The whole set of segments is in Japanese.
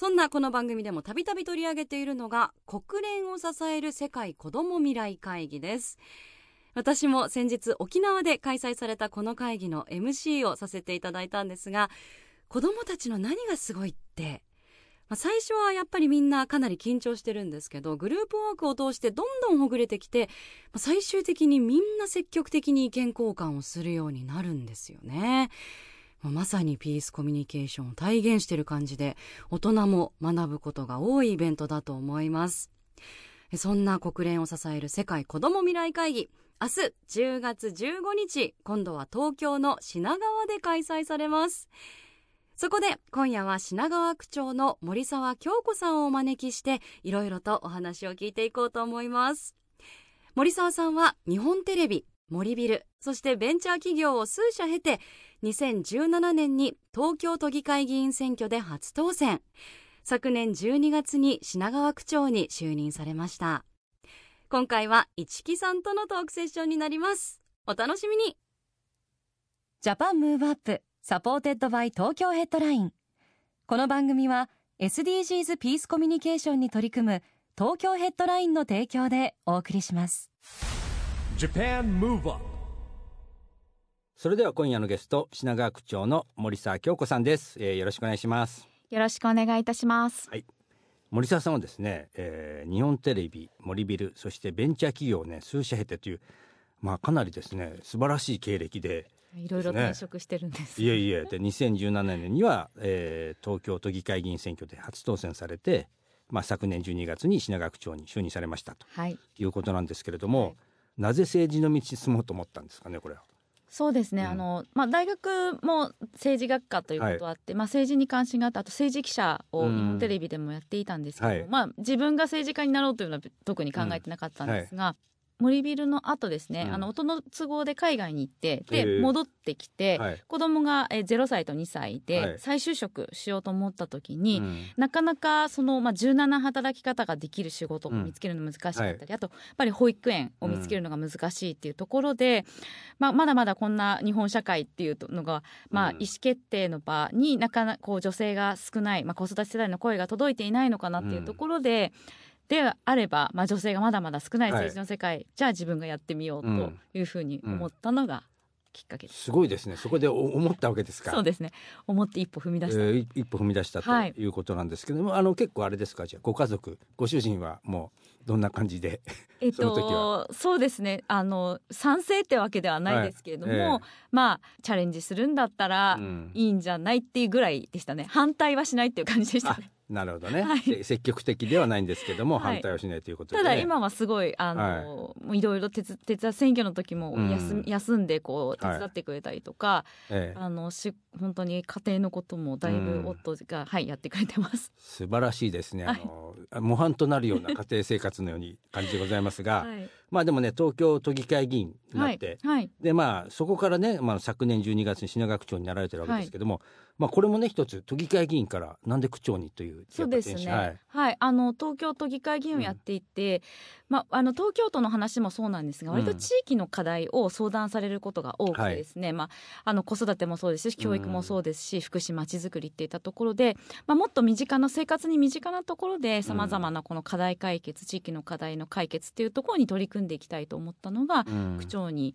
そんなこの番組でもたびたび取り上げているのが、国連を支える世界子ども未来会議です。私も先日沖縄で開催されたこの会議の MC をさせていただいたんですが、子どもたちの何がすごいって、ま、最初はやっぱりみんなかなり緊張してるんですけどグループワークを通してどんどんほぐれてきて、ま最終的にみんな積極的に意見交換をするようになるんですよね。まさにピースコミュニケーションを体現している感じで大人も学ぶことが多いイベントだと思います。そんな国連を支える世界子ども未来会議明日10月15日今度は東京の品川で開催されます。そこで今夜は品川区長の森沢京子さんをお招きしていろいろとお話を聞いていこうと思います森沢さんは日本テレビ森ビルそしてベンチャー企業を数社経て2017年に東京都議会議員選挙で初当選。昨年12月に品川区長に就任されました。今回は市木さんとのトークセッションになります。お楽しみに。 JAPAN MOVE UP SUPPORTED BY TOKYO HEADLINE この番組は SDGs ピースコミュニケーションに取り組む東京ヘッドラインの提供でお送りします。JAPAN MOVE UP それでは今夜のゲスト品川区長の森沢京子さんです、えーよろしくお願いしますよろしくお願いいたします。森沢さんはですね、えー日本テレビ森ビルそしてベンチャー企業をね数社経てというまあかなりですね素晴らしい経歴でいろいろ転職してるんです。いえいえで2017年には、えー東京都議会議員選挙で初当選されて、まあ、昨年12月に品川区長に就任されましたとはい。いうことなんですけれども、なぜ政治の道に進もうと思ったんですかねこれは。そうですね。うん。あのまあ大学も政治学科ということあって、まあ政治に関心があって、あと政治記者をうん。日本テレビでもやっていたんですけど、はい。まあ自分が政治家になろうというのは特に考えてなかったんですが。森ビルの後ですね、うん。あの音の都合で海外に行ってええ。で戻ってきて、はい。子供がえー0歳と2歳で、はい。再就職しようと思った時に、うん。なかなかその、まあ、柔軟な働き方ができる仕事を見つけるの難しかったり、うんあとやっぱり保育園を見つけるのが難しいっていうところで、まあ、まだまだこんな日本社会っていうのが、まあ、うん。意思決定の場になかなかこう女性が少ない、まあ、子育て世代の声が届いていないのかなっていうところで。であれば、まあ、女性がまだまだ少ない政治の世界、じゃあ自分がやってみようというふうに思ったのがきっかけです。すごいですね。そこでお思ったわけですか？そうですね。思って一歩踏み出した、えーい一歩踏み出したとはい。いうことなんですけども、あの結構あれですか？じゃあご家族ご主人はもうどんな感じで？えっその時は。と、そうですね。あの賛成ってわけではないですけれども、はい。ええ。まあチャレンジするんだったらうん。いいんじゃないっていうぐらいでしたね。反対はしないっていう感じでしたあねなるほどね、はい。せ積極的ではないんですけども、はい。反対をしないということで、ね、ただ今はすごいあはいの、もういろいろ手伝手伝選挙の時も休,、うん。休んでこう手伝ってくれたりとか、ええ。あのし本当に家庭のこともだいぶ夫が、はいやってくれてます。素晴らしいですね、あの模範となるような家庭生活のように感じでございますが、はい。まあでもね東京都議会議員になって、はい。はい。でまあそこからね、まあ、昨年12月に品川区長になられてるわけですけども、まあこれもね一つ都議会議員からなんで区長にというそうですね。はい、転身あの東京都議会議員をやっていて、まああの東京都の話もそうなんですが、うん。割と地域の課題を相談されることが多くてですね、まああの子育てもそうですし、教育もそうですし、福祉まちづくりっていったところで、まあもっと身近な生活に身近なところでさまざまなこの課題解決、地域の課題の解決っていうところに取り組んでいきたいと思ったのが、うん。区長にえ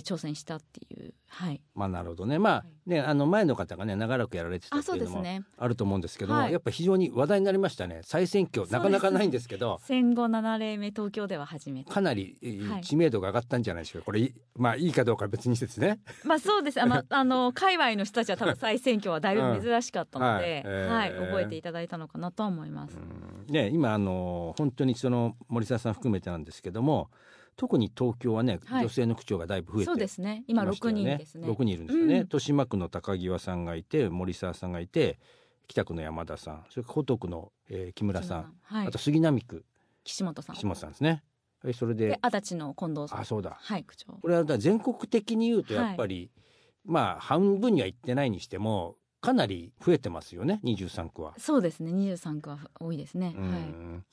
挑戦したっていう、はい。まあなるほどね。まあねあの前の方がね長らくやられてたあ、っていうのもそうですね。あると思うんですけども、はい。やっぱ非常に話題になりましたね。再選挙なかなかないんですけど。戦後7例目東京では初めて。かなりえーはい。知名度が上がったんじゃないでしょうか。これいまあいいかどうかは別にしてですね。まあそうです。あまあ あの界隈の人たちは多分再選挙はだいぶ珍しかったので、うんは、はい。いえー。覚えていただいたのかなとは思います。ね今あの本当にその森沢さん含めてなんですけども特に東京はね、はい。女性の区長がだいぶ増えてそうですね。今六きましたよ人ですね。6人いるんですよね、うん。豊島区の高際さんがいて森沢さんがいて北区の山田さんそれから江東区の、えー木村さん、はい。あと杉並区岸本さん。岸本さんですね。はいそれでで足立の近藤さん。あそうだ。はい区長これはだ全国的に言うとやっぱり、まあ半分にはいってないにしてもかなり増えてますよね23区は。そうですね。23区は多いですね。うはい。ん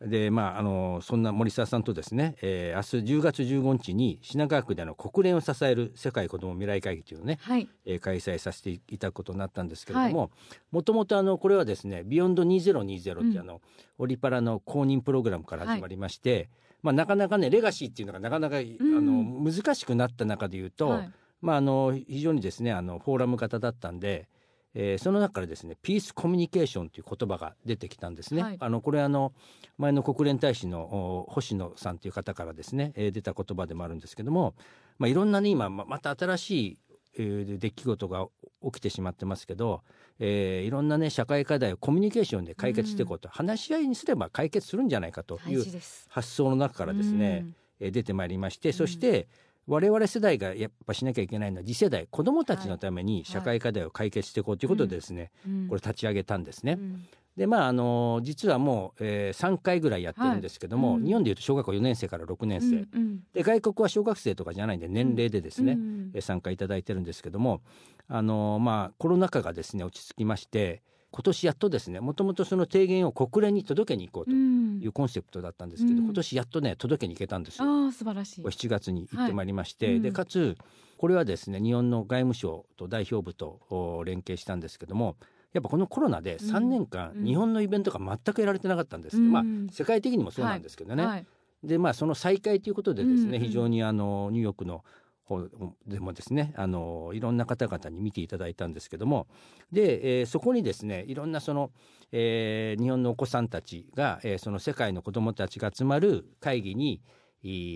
でまああのそんな森沢さんとですね、えー明日10月15日に品川区であの国連を支える世界子ども未来会議というのをね、はい。えー開催させていただくことになったんですけれどももともとあのこれはですね「ビヨンド2020」っていうあの、オリパラの公認プログラムから始まりまして、まあ、なかなかねレガシーっていうのがなかなか、あの難しくなった中で言うと、はい。まあ、あの非常にですねあのフォーラム型だったんで、えーその中からですねピースコミュニケーションという言葉が出てきたんですね。はい。あのこれあの前の国連大使のお星野さんという方からですね、えー出た言葉でもあるんですけども、まあ、いろんなね今ままた新しい、えー出来事が起きてしまってますけど、えーいろんなね社会課題をコミュニケーションで解決していこうと、話し合いにすれば解決するんじゃないかとい大う発想の中からですね、うん。えー出てまいりまして、そして我々世代がやっぱしなきゃいけないのは次世代子どもたちのために社会課題を解決していこうということでですね、うん。これ立ち上げたんですね。うん。でまああの実はもう、えー、3回ぐらいやってるんですけども、はい。うん。日本でいうと小学校4年生から6年生、うんうん。で外国は小学生とかじゃないんで年齢でですね、うん。えー参加いただいてるんですけどもあのまあコロナ禍がですね落ち着きまして今年やっとですねもともとその提言を国連に届けに行こうとうん。いうコンセプトだったんですけど、うん。今年やっとね届けに行けたんですよ。ああ素晴らしい。これ7月に行ってまいりまして、はい。うん。でかつこれはですね日本の外務省と代表部とお連携したんですけどもやっぱこのコロナで3年間、うん。日本のイベントが全くやられてなかったんです、うん。まあ世界的にもそうなんですけどね、はい。でまあその再開ということでですね、非常にあのニューヨークの方でもですねあのいろんな方々に見ていただいたんですけどもで、えーそこにですねいろんなその、えー日本のお子さんたちが、えーその世界の子どもたちが集まる会議に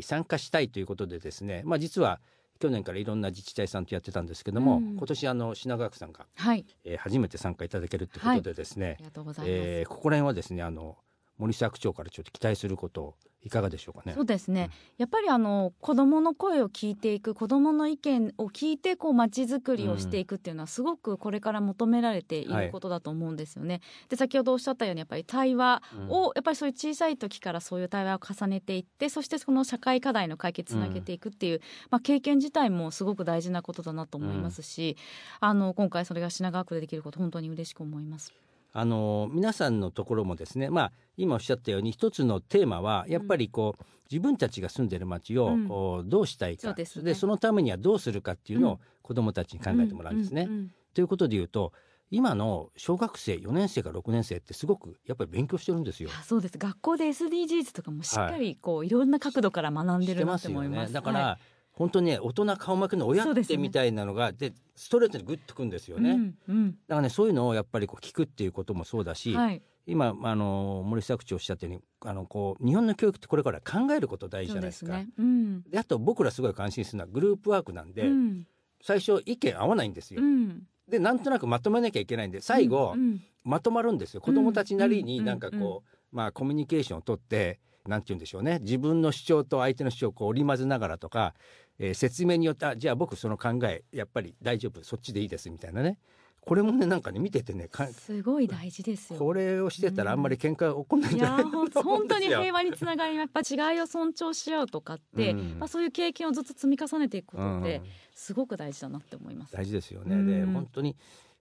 参加したいということでですね、まあ、実は去年からいろんな自治体さんとやってたんですけども、うん。今年あの品川区さんが、はい。えー初めて参加いただけるということでですね、ありがとうございます、えーここら辺はですねあの森沢区長からちょっと期待することいかがでしょうかねそう。ですね、やっぱりあの子どもの声を聞いていく子どもの意見を聞いてこう街づくりをしていくっていうのはすごくこれから求められていはいることだと思うんですよね。で先ほどおっしゃったようにやっぱり対話を、やっぱりそういう小さい時からそういう対話を重ねていってそしてその社会課題の解決につなげていくっていう、まあ、経験自体もすごく大事なことだなと思いますし、あの今回それが品川区でできること本当に嬉しく思います。あの皆さんのところもですね、まあ、今おっしゃったように一つのテーマはやっぱりこう、自分たちが住んでる街を、うん。おどうしたいか。そうですね。そのためにはどうするかっていうのをうん。子どもたちに考えてもらうんですね。ううんということで言うと今の小学生4年生から6年生ってすごくやっぱり勉強してるんですよ。そうです。学校で SDGs とかもしっかりこう、い、ろんな角度から学んでるなって思います。だから、は本当にね大人顔負けの親ってみたいなのがで,、ストレートにグッとくんですよね。うんうん。だからねそういうのをやっぱりこう聞くっていうこともそうだし、はい、今あの森作長おっしゃったようにあのこう日本の教育ってこれから考えること大事じゃないですか。ですね。うん。であと僕らすごい関心するのはグループワークなんで、うん。最初意見合わないんですよ。うん。でなんとなくまとめなきゃいけないんで最後、うんまとまるんですよ。子どもたちなりにうん。なんかこう、うん。まあコミュニケーションを取ってなんて言うんでしょうね。自分の主張と相手の主張をこう織り交ぜながらとか、えー説明によってあじゃあ僕その考えやっぱり大丈夫そっちでいいですみたいなね。これもねなんかね見ててねかすごい大事ですよ。これをしてたらあんまり喧嘩起こんないんじゃないかうん本当に平和につながりやっぱ違いを尊重し合うとかって、うん。まあ、そういう経験をずっと積み重ねていくことってうん。すごく大事だなって思います。大事ですよね。うん。で本当に、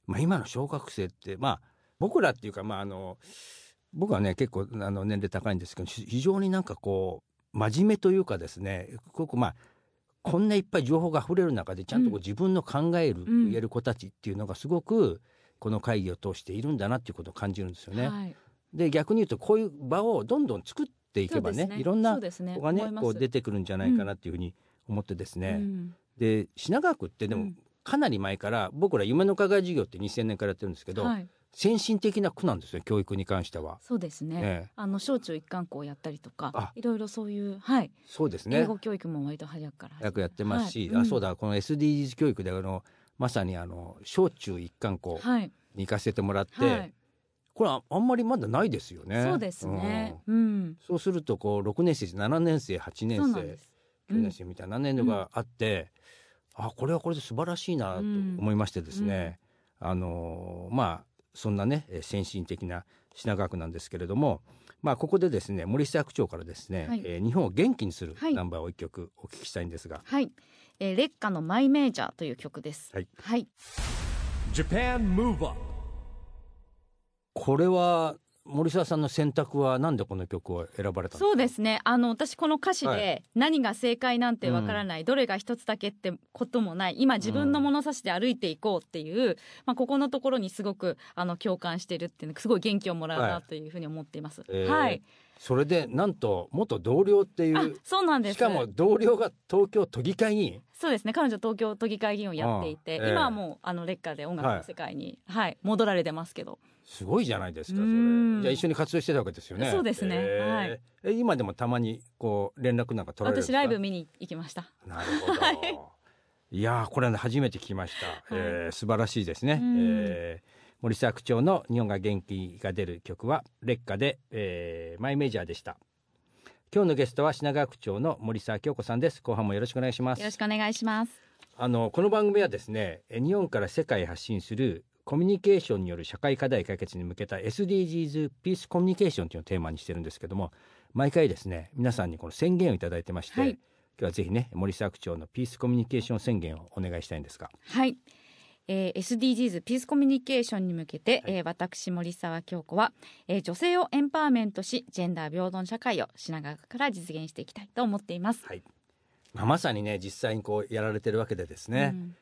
まあ、今の小学生ってまあ僕らっていうかまああの僕はね結構あの年齢高いんですけどひ非常になんかこう真面目というかですねここまあこんないっぱい情報が溢れる中でちゃんとこううん。自分の考える、うん。言える子たちっていうのがすごくこの会議を通しているんだなっていうことを感じるんですよね。はい、で逆に言うとこういう場をどんどん作っていけばねそうですいろんな子がね思います。こう出てくるんじゃないかなっていうふうに思ってですね。うん。で品川区ってでもうん。かなり前から僕ら夢の課外事業って2000年からやってるんですけど、はい、先進的な区なんですよ教育に関しては。そうですね。ええ。あの小中一貫校やったりとかあ。いろいろそういう、はい。そうですね。英語教育も割と早くから始めよくやってますし、はいあそうだこの SDGs 教育であのまさにあの小中一貫校はい、に行かせてもらって、はい。これはあんまりまだないですよね。そうですね。うん。うん、そうするとこう6年生7年生8年生そうなんです。9年生みたいな年度があって、あこれはこれで素晴らしいなと思いましてですね、あのまあそんなねえー先進的な品川区なんですけれども、まあ、ここでですね森下区長からですね、はい。えー日本を元気にするはい。ナンバーを一曲お聞きしたいんですが、はい、えー、劣化のマイメージャーという曲です。はい。はい、Japan Move Up これは森下さんの選択はなんでこの曲を選ばれたそうですね。あの私この歌詞はで何が正解なんてわからない、どれが一つだけってこともない。今自分の物差しで歩いていこうっていう、まあここのところにすごくあの共感してるっていうのすごい元気をもらうはないというふうに思っています。えーはい。それでなんと元同僚っていあう、そうなんです。しかも同僚が東京都議会議員？そうですね。彼女東京都議会議員をやっていて、うんええ。今はもうあの劣化で音楽の世界に、はい、戻られてますけど。すごいじゃないですかそれ。うん。じゃあ一緒に活動してたわけですよね。そうですね。えーはい。え今でもたまにこう連絡なんか取られ私ライブ見に行きました。なるほど、い、やーこれ初めて聞きました、えー素晴らしいですね、うん。えー森沢区長の日本が元気が出る曲は劣化で、えーマイメジャーでした。今日のゲストは品川区長の森沢京子さんです。後半もよろしくお願いします。よろしくお願いします。あのこの番組はですねえ日本から世界へ発信するコミュニケーションによる社会課題解決に向けた SDGs ピースコミュニケーションというのをテーマにしてるんですけども毎回ですね皆さんにこの宣言をいただいてまして、はい。今日はぜひね森沢区長のピースコミュニケーション宣言をお願いしたいんですが。はい。えー SDGs ピースコミュニケーションに向けて、はい。えー私森沢京子は、えー女性をエンパワーメントしジェンダー平等の社会を品川区から実現していきたいと思っています。はい、まあ、まさにね実際にこうやられてるわけでですね。う、ん。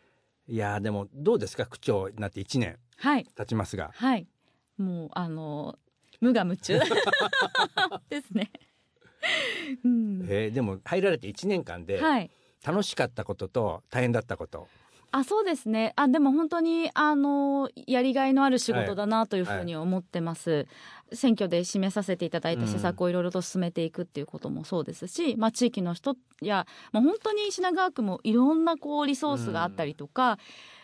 いやーでもどうですか区長になって1年はい。経ちますが。はい。もうあの無我夢中。ですね。うん。えーでも入られて1年間ではい。楽しかったことと大変だったこと、あそうですね。あでも本当にあのやりがいのある仕事だなというふうに思ってます、選挙で示させていただいた施策をいろいろと進めていくっていうこともそうですし、まあ、地域の人や、まあ、本当に品川区もいろんなこうリソースがあったりとか、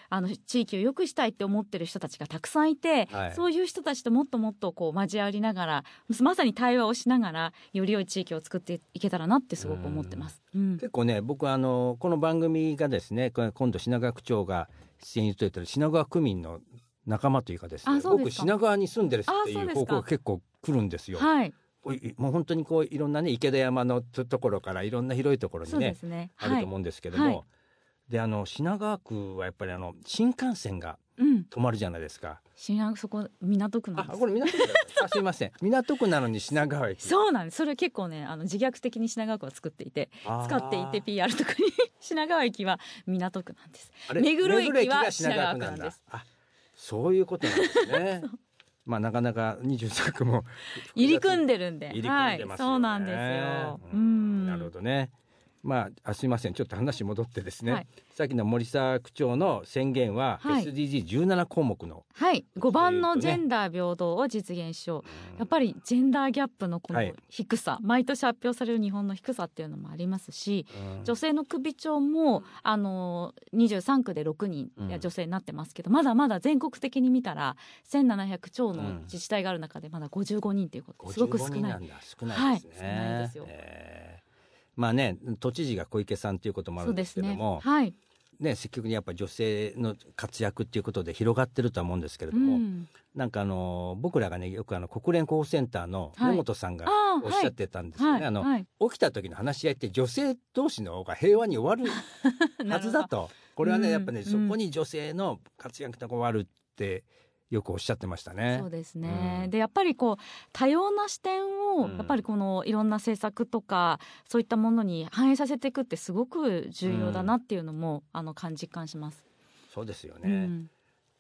あの地域を良くしたいって思ってる人たちがたくさんいて、はい。そういう人たちともっともっとこう交わりながらまさに対話をしながらより良い地域を作っていけたらなってすごく思ってます。うん。結構ね僕あのこの番組がですね今度品川区長が出演という品川区民の仲間というかですね僕品川に住んでるってあいうそうですか。報告が結構来るんですよ。はい、もう本当にこういろんなね池田山のとところからいろんな広いところにねすね。あると思うんですけども、はいであの品川区はやっぱりあの新幹線がうん、止まるじゃないですか。品川そこ港区なんです。あこれ港区あすいません。港区なのに品川駅。そうなんです。それ結構ねあの自虐的に品川区は作っていて使っていて PR とかに。品川駅は港区なんです。目黒駅は品川区なんです。あそういうことなんですね。まあなかなか23区も入り組んででるんで。入り組んでますよね、はい、そうなんですよ。ううんん。なるほどねまああすいません。ちょっと話戻ってですね、はい。さっきの森沢区長の宣言ははい。SDG17 項目の、はい。5番のジェンダー平等を実現しよう、やっぱりジェンダーギャップのこのはい。低さ、毎年発表される日本の低さっていうのもありますしうん。女性の首長もあの23区で6人うん。女性になってますけど、まだまだ全国的に見たら1700超のうん。自治体がある中でまだ55人ということですごく少55人なない少ないですね、はい。少ないですよ。えーまあね都知事が小池さんということもあるんですけども。はい、ね積極にやっぱり女性の活躍っていうことで広がってるとは思うんですけれうども、ん、なんかあの僕らがねよくあの国連広報センターのはい。野本さんがおっしゃってたんですよね、はいあの、はい。起きた時の話し合いって女性同士の方が平和に終わ るはずだと。これはねうんやっぱね、うん。そこに女性の活躍があるってよくおっしゃってましたね。そうですね、うん。でやっぱりこう多様な視点をうん。やっぱりこのいろんな政策とかそういったものに反映させていくってすごく重要だなっていうのも、あの感実感します。そうですよね、うん。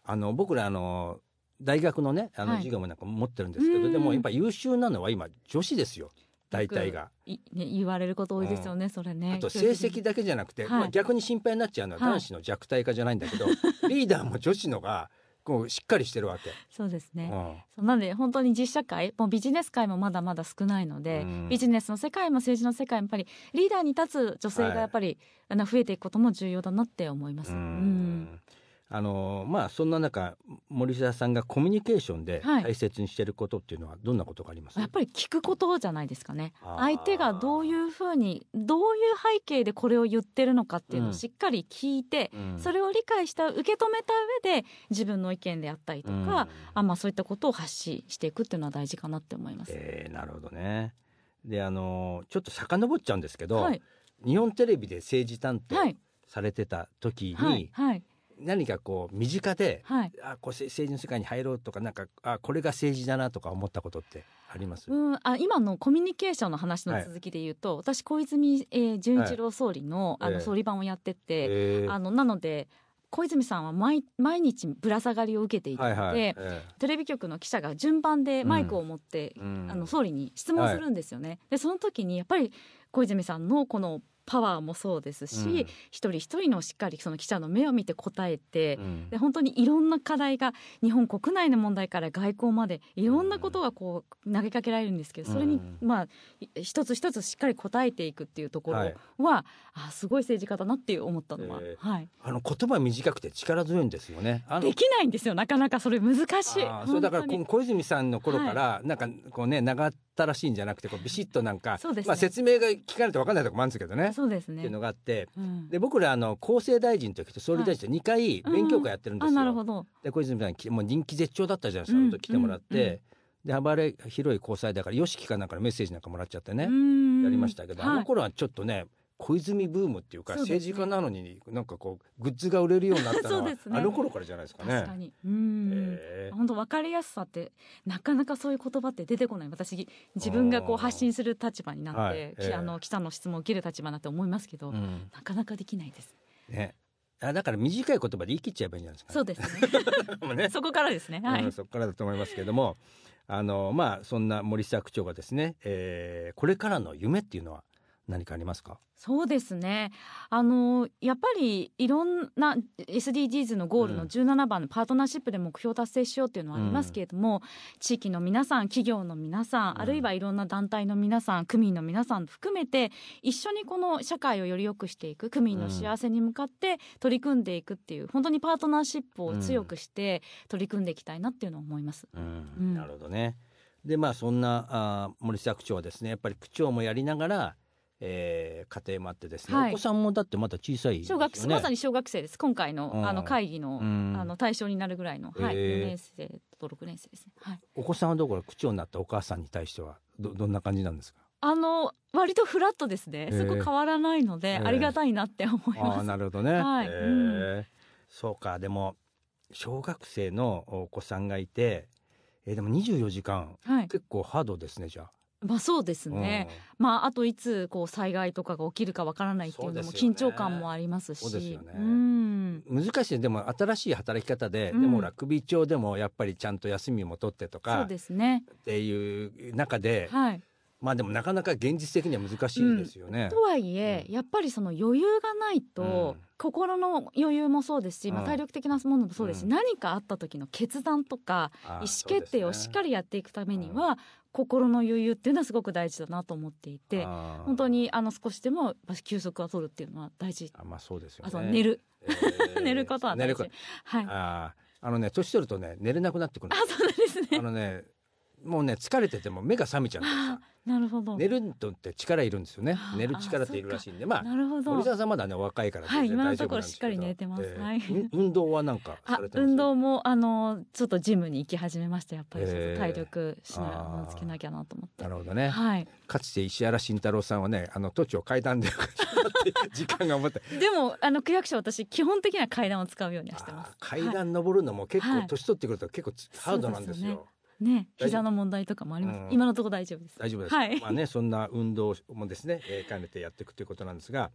あの僕らあの大学のねあのはい。授業もなんか持ってるんですけど、うん。でもやっぱ優秀なのは今女子ですよ。大体が。いね、言われること多いですよね、それね。あと成績だけじゃなくて、はい。まあ、逆に心配になっちゃうのははい。男子の弱体化じゃないんだけど、リーダーも女子のがこうしっかりしてるわけ。そうですね。うんなんで本当に実社会もうビジネス界もまだまだ少ないので、うんビジネスの世界も政治の世界もやっぱりリーダーに立つ女性がやっぱり、あの増えていくことも重要だなって思います。ううんんあのまあそんな中森沢さんがコミュニケーションではい。大切にしていることっていうのはどんなことがあります、やっぱり聞くことじゃないですかね。相手がどういうふうにどういう背景でこれを言ってるのかっていうのをしっかり聞いて、うん。それを理解した受け止めた上で自分の意見であったりとか、うん。あまあ、そういったことを発信していくっていうのは大事かなって思います。えーなるほどね。であのちょっと遡っちゃうんですけど、はい。日本テレビで政治担当はい。されてた時に、はいはい何かこう身近で、はい。あこうせ政治の世界に入ろうとかなんかあこれが政治だなとか思ったことってあります、うん、あ今のコミュニケーションの話の続きで言うと、私小泉、えー純一郎総理の,、あええの総理番をやってて、えー。あのなので小泉さんは毎毎日ぶら下がりを受けていて、はいはい、えテレビ局の記者が順番でマイクを持って、ーうん。あの総理に質問するんですよね。でその時にやっぱり小泉さんのこのパワーもそうですし、うん。一人一人のしっかりその記者の目を見て答えて、うん。で本当にいろんな課題が日本国内の問題から外交までいろんなことがこう投げかけられるんですけどそれにうんまあい一つ一つしっかり答えていくっていうところはい。は、あすごい政治家だなっていう思ったのは、えはい、あの言葉短くて力強いんですよね。できないんですよなかなかそれ難しい。それだから小泉さんの頃から、なんかこうね長ったらしいんじゃなくてこうビシッとなんか、ね。まあ説明が聞かれて分かんないとこもあるんですけどね。そうですね。っていうのがあって。うん。で僕らあの厚生大臣の時と総理大臣と2回勉強会やってるんですあよ。なるほど。で小泉さんきもう人気絶頂だったじゃないですか、あの時来てもらって、うん。うんで暴れ広い交際だからよしきかなんかのメッセージなんかもらっちゃってね、ややりましたけど、あの頃はちょっとね小泉ブームっていうか政治家なのになんかこうグッズが売れるようになったのは、あの頃からじゃないですかね。確かに。うん、え。ー本当分かりやすさってなかなかそういう言葉って出てこない。私自分がこう発信する立場になって、はい。ええ。きあの記者の質問を受ける立場になって思いますけど、うん。なかなかできないです。ね、あだから短い言葉で言い切っちゃえばいいんじゃないですか、そうですね。ね。そこからですね。はい、うんそこからだと思いますけれどもあのまあそんな森下区長がですね、えーこれからの夢っていうのは何かありますか？そうですね。あのやっぱりいろんな SDGs のゴールのうん。17番のパートナーシップで目標達成しようっていうのはありますけれども、地域の皆さん企業の皆さん、うん。あるいはいろんな団体の皆さん区民の皆さん含めて一緒にこの社会をより良くしていく区民の幸せに向かって取り組んでいくっていう本当にパートナーシップを強くして取り組んでいきたいなっていうのを思います。うん。うん。なるほどね。でまあそんなあー森下区長はですねやっぱり区長もやりながら、えー家庭もあってですね、はいお子さんもだってまだ小さいね。小学生まさに小学生です今回のうんあの会議のうんあの対象になるぐらいの、はい、へー4年生と6年生ですね。はいお子さんはどころ区長になったお母さんに対してはどどんな感じなんですか？あの割とフラットですね。へーそこ変わらないので、ありがたいなって思いああます。なるほどね。はいえーそうかでも小学生のお子さんがいて、えーでも24時間はい。結構ハードですねじゃあ。まあそうですね。まああといつこう災害とかが起きるかわからないっていうのも緊張感もありますし。そうですよねうん。うん難しいねでも新しい働き方で、うんでもほら首長でもやっぱりちゃんと休みも取ってとかそうですね。っていう中で、はい。まあでもなかなか現実的には難しいですよね。とはいえ、うん。やっぱりその余裕がないと、うん。心の余裕もそうですし、まあ、うん。体力的なものもそうですし、うん。何かあった時の決断とか意思決定をしっかりやっていくためには、心の余裕っていうのはすごく大事だなと思っていて本当にあの少しでも休息は取るっていうのは大事。あまあそうですよね。あと寝る、えー。寝ることは大事。寝るこ。はい。あ、あのね年取るとね寝れなくなってくるんですそうですね。あのねもうね疲れてても目が覚めちゃうんですあなるほど。寝るとって力いるんですよね。寝る力っているらしいんで。まあなるほど。森。沢さんまだねお若いからはい全然今のところ大丈夫なんですけど。しっかり寝れてます。えーはい。うん運動はなんかさあれてます？運動もあのちょっとジムに行き始めましたやっぱり。体力しながらつけなきゃなと思って。なるほどね、はい。かつて石原慎太郎さんはねあの都庁階段で時間が思って。でもあの区役所私基本的には階段を使うようにはしてます。階段登るのも結構はい。年取ってくると結構つハードなんですよ。ね膝の問題とかもあります、うん。今のところ大丈夫です。大丈夫です。はい。まあねそんな運動もですね、えー兼ねてやっていくということなんですが、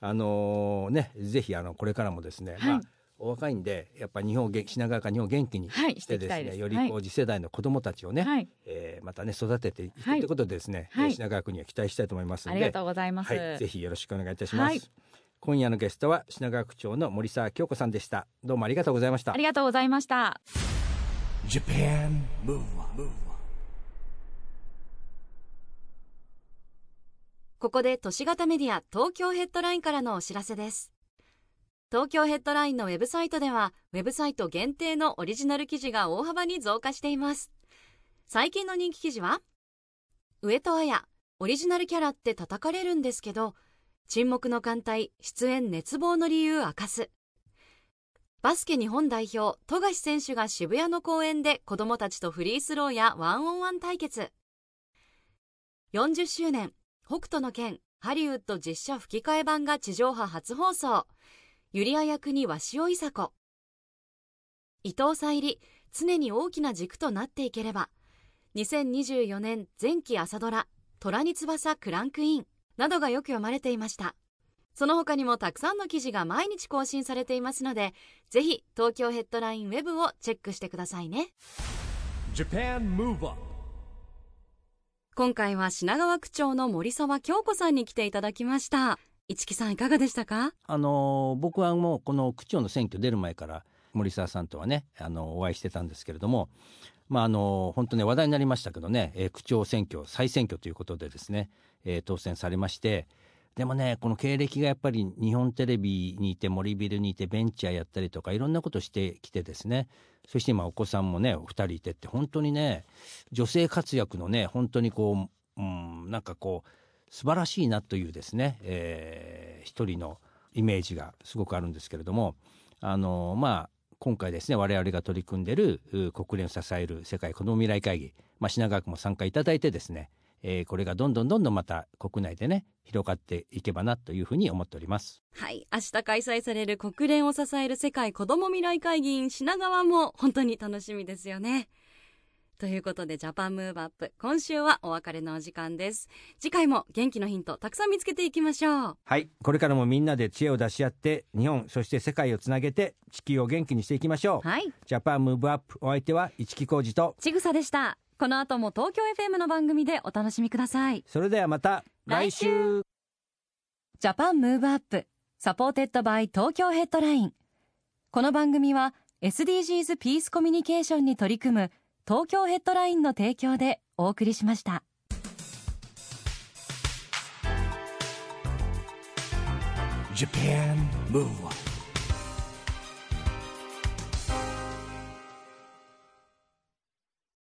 あのーねぜひあのこれからもですね、はい。まあお若いんでやっぱ日本品川から日本を元気にはいしてですね、していすよりこう次世代の子どもたちをね、はい。えーまたね育てていくとはいいうことでですね、はい。えー品川区には期待したいと思いますので、ありがとうございます、はい、ぜひよろしくお願いいたします。はい。今夜のゲストは品川区長の森沢京子さんでした。どうもありがとうございました。あり。がとうございました Japan. Move Up ここで都市型メディア東京ヘッドラインからのお知らせです。東京ヘッドラインのウェブサイトではウェブサイト限定のオリジナル記事が大幅に増加しています。最近の人気記事は上戸彩オリジナルキャラって叩かれるんですけど沈黙の艦隊出演熱望の理由明かすバスケ日本代表富樫選手が渋谷の公園で子供たちとフリースローやワンオンワン対決。40周年北斗の拳ハリウッド実写吹き替え版が地上波初放送。ユリア役に鷲尾いさ子。伊藤沙莉常に大きな軸となっていければ。2024年前期朝ドラ「虎に翼クランクイン」などがよく読まれていました。その他にもたくさんの記事が毎日更新されていますのでぜひ東京ヘッドラインウェブをチェックしてくださいね。Japan Move Up 今回は品川区長の森沢京子さんに来ていただきました。市木さんいかがでしたか？あの僕はもうこの区長の選挙出る前から森沢さんとはねあのお会いしてたんですけれどもまああの本当ね話題になりましたけどね、えー区長選挙再選挙ということでですね、えー当選されましてでもねこの経歴がやっぱり日本テレビにいて森ビルにいてベンチャーやったりとかいろんなことしてきてですね。そして今お子さんもねお二人いてって本当にね女性活躍のね本当にこう、うん、なんかこう素晴らしいなというですね、えー一人のイメージがすごくあるんですけれどもあのまあ今回ですね我々が取り組んでる国連を支える世界子ども未来会議、まあ、品川区も参加いただいてですね、えーこれがどんどんどんどんまた国内でね広がっていけばなというふうに思っております。はい。明日開催される国連を支える世界子ども未来会議員品川も本当に楽しみですよね。ということでジャパンムーブアップ今週はお別れのお時間です。次回も元気のヒントたくさん見つけていきましょう。はい。これからもみんなで知恵を出し合って日本そして世界をつなげて地球を元気にしていきましょう。はい。 JAPAN MOVE UP お相手は市木浩二とちぐさでしたこの後も東京 FM の番組でお楽しみください。それではまた来来週。 JAPAN MOVE UP SUPPORTED BY TOKYO HEADLINE。この番組は SDGs ピースコミュニケーションに取り組む東京ヘッドラインの提供でお送りしました。Japan Move Up